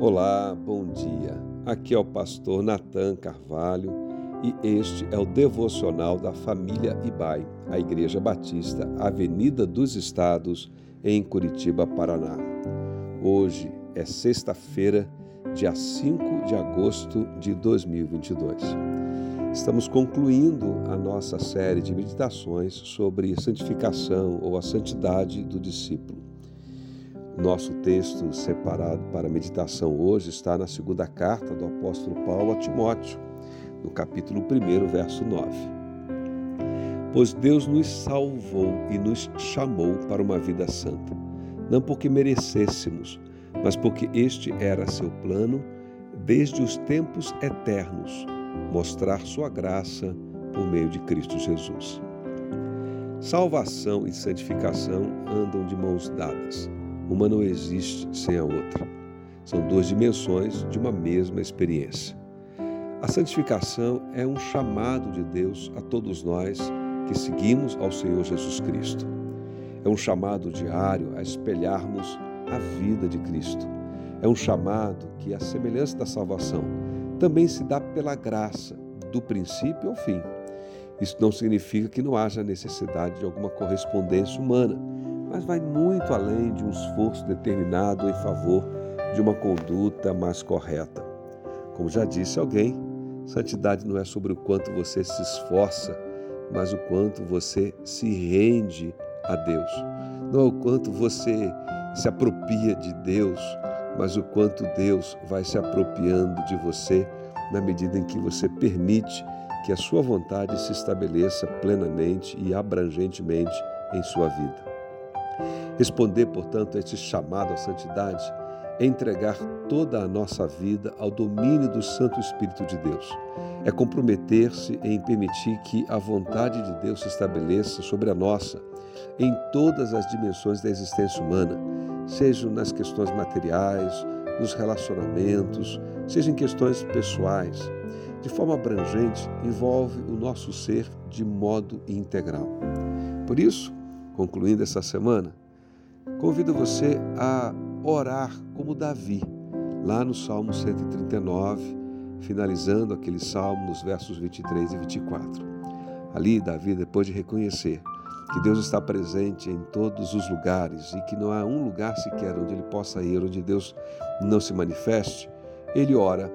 Olá, bom dia. Aqui é o pastor Nathan Carvalho e este é o devocional da família Ibai, a Igreja Batista, Avenida dos Estados, em Curitiba, Paraná. Hoje é sexta-feira, dia 5 de agosto de 2022. Estamos concluindo a nossa série de meditações sobre santificação ou a santidade do discípulo. Nosso texto separado para meditação hoje está na segunda carta do apóstolo Paulo a Timóteo, no capítulo 1, verso 9. Pois Deus nos salvou e nos chamou para uma vida santa, não porque merecêssemos, mas porque este era seu plano desde os tempos eternos, mostrar sua graça por meio de Cristo Jesus. Salvação e santificação andam de mãos dadas. Uma não existe sem a outra. São duas dimensões de uma mesma experiência. A santificação é um chamado de Deus a todos nós que seguimos ao Senhor Jesus Cristo. É um chamado diário a espelharmos a vida de Cristo. É um chamado que, a semelhança da salvação, também se dá pela graça, do princípio ao fim. Isso não significa que não haja necessidade de alguma correspondência humana mas vai muito além de um esforço determinado em favor de uma conduta mais correta. Como já disse alguém, santidade não é sobre o quanto você se esforça, mas o quanto você se rende a Deus. Não é o quanto você se apropria de Deus, mas o quanto Deus vai se apropriando de você na medida em que você permite que a sua vontade se estabeleça plenamente e abrangentemente em sua vida. Responder, portanto, a este chamado à santidade é entregar toda a nossa vida ao domínio do Santo Espírito de Deus. É comprometer-se em permitir que a vontade de Deus se estabeleça sobre a nossa, em todas as dimensões da existência humana, sejam nas questões materiais, nos relacionamentos, seja em questões pessoais. De forma abrangente, envolve o nosso ser de modo integral. Por isso, concluindo essa semana, convido você a orar como Davi, lá no Salmo 139, finalizando aquele salmo nos versos 23 e 24. Ali, Davi, depois de reconhecer que Deus está presente em todos os lugares e que não há um lugar sequer onde ele possa ir, onde Deus não se manifeste, ele ora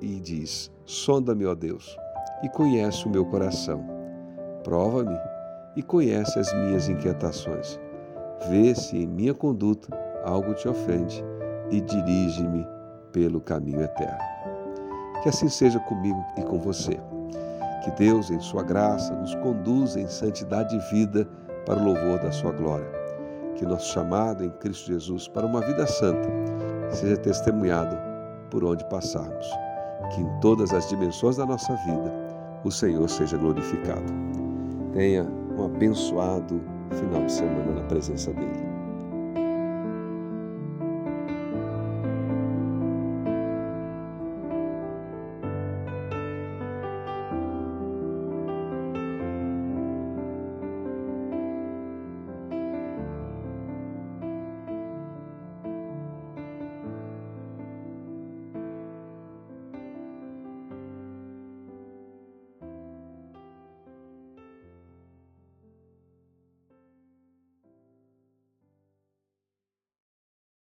e diz: Sonda-me, ó Deus, e conhece o meu coração. Prova-me e conhece as minhas inquietações. Vê se em minha conduta algo te ofende e dirige-me pelo caminho eterno. Que assim seja comigo e com você. Que Deus, em Sua graça, nos conduza em santidade e vida para o louvor da Sua glória. Que nosso chamado em Cristo Jesus para uma vida santa seja testemunhado por onde passarmos. Que em todas as dimensões da nossa vida o Senhor seja glorificado. Tenha um abençoado final de semana na presença dEle.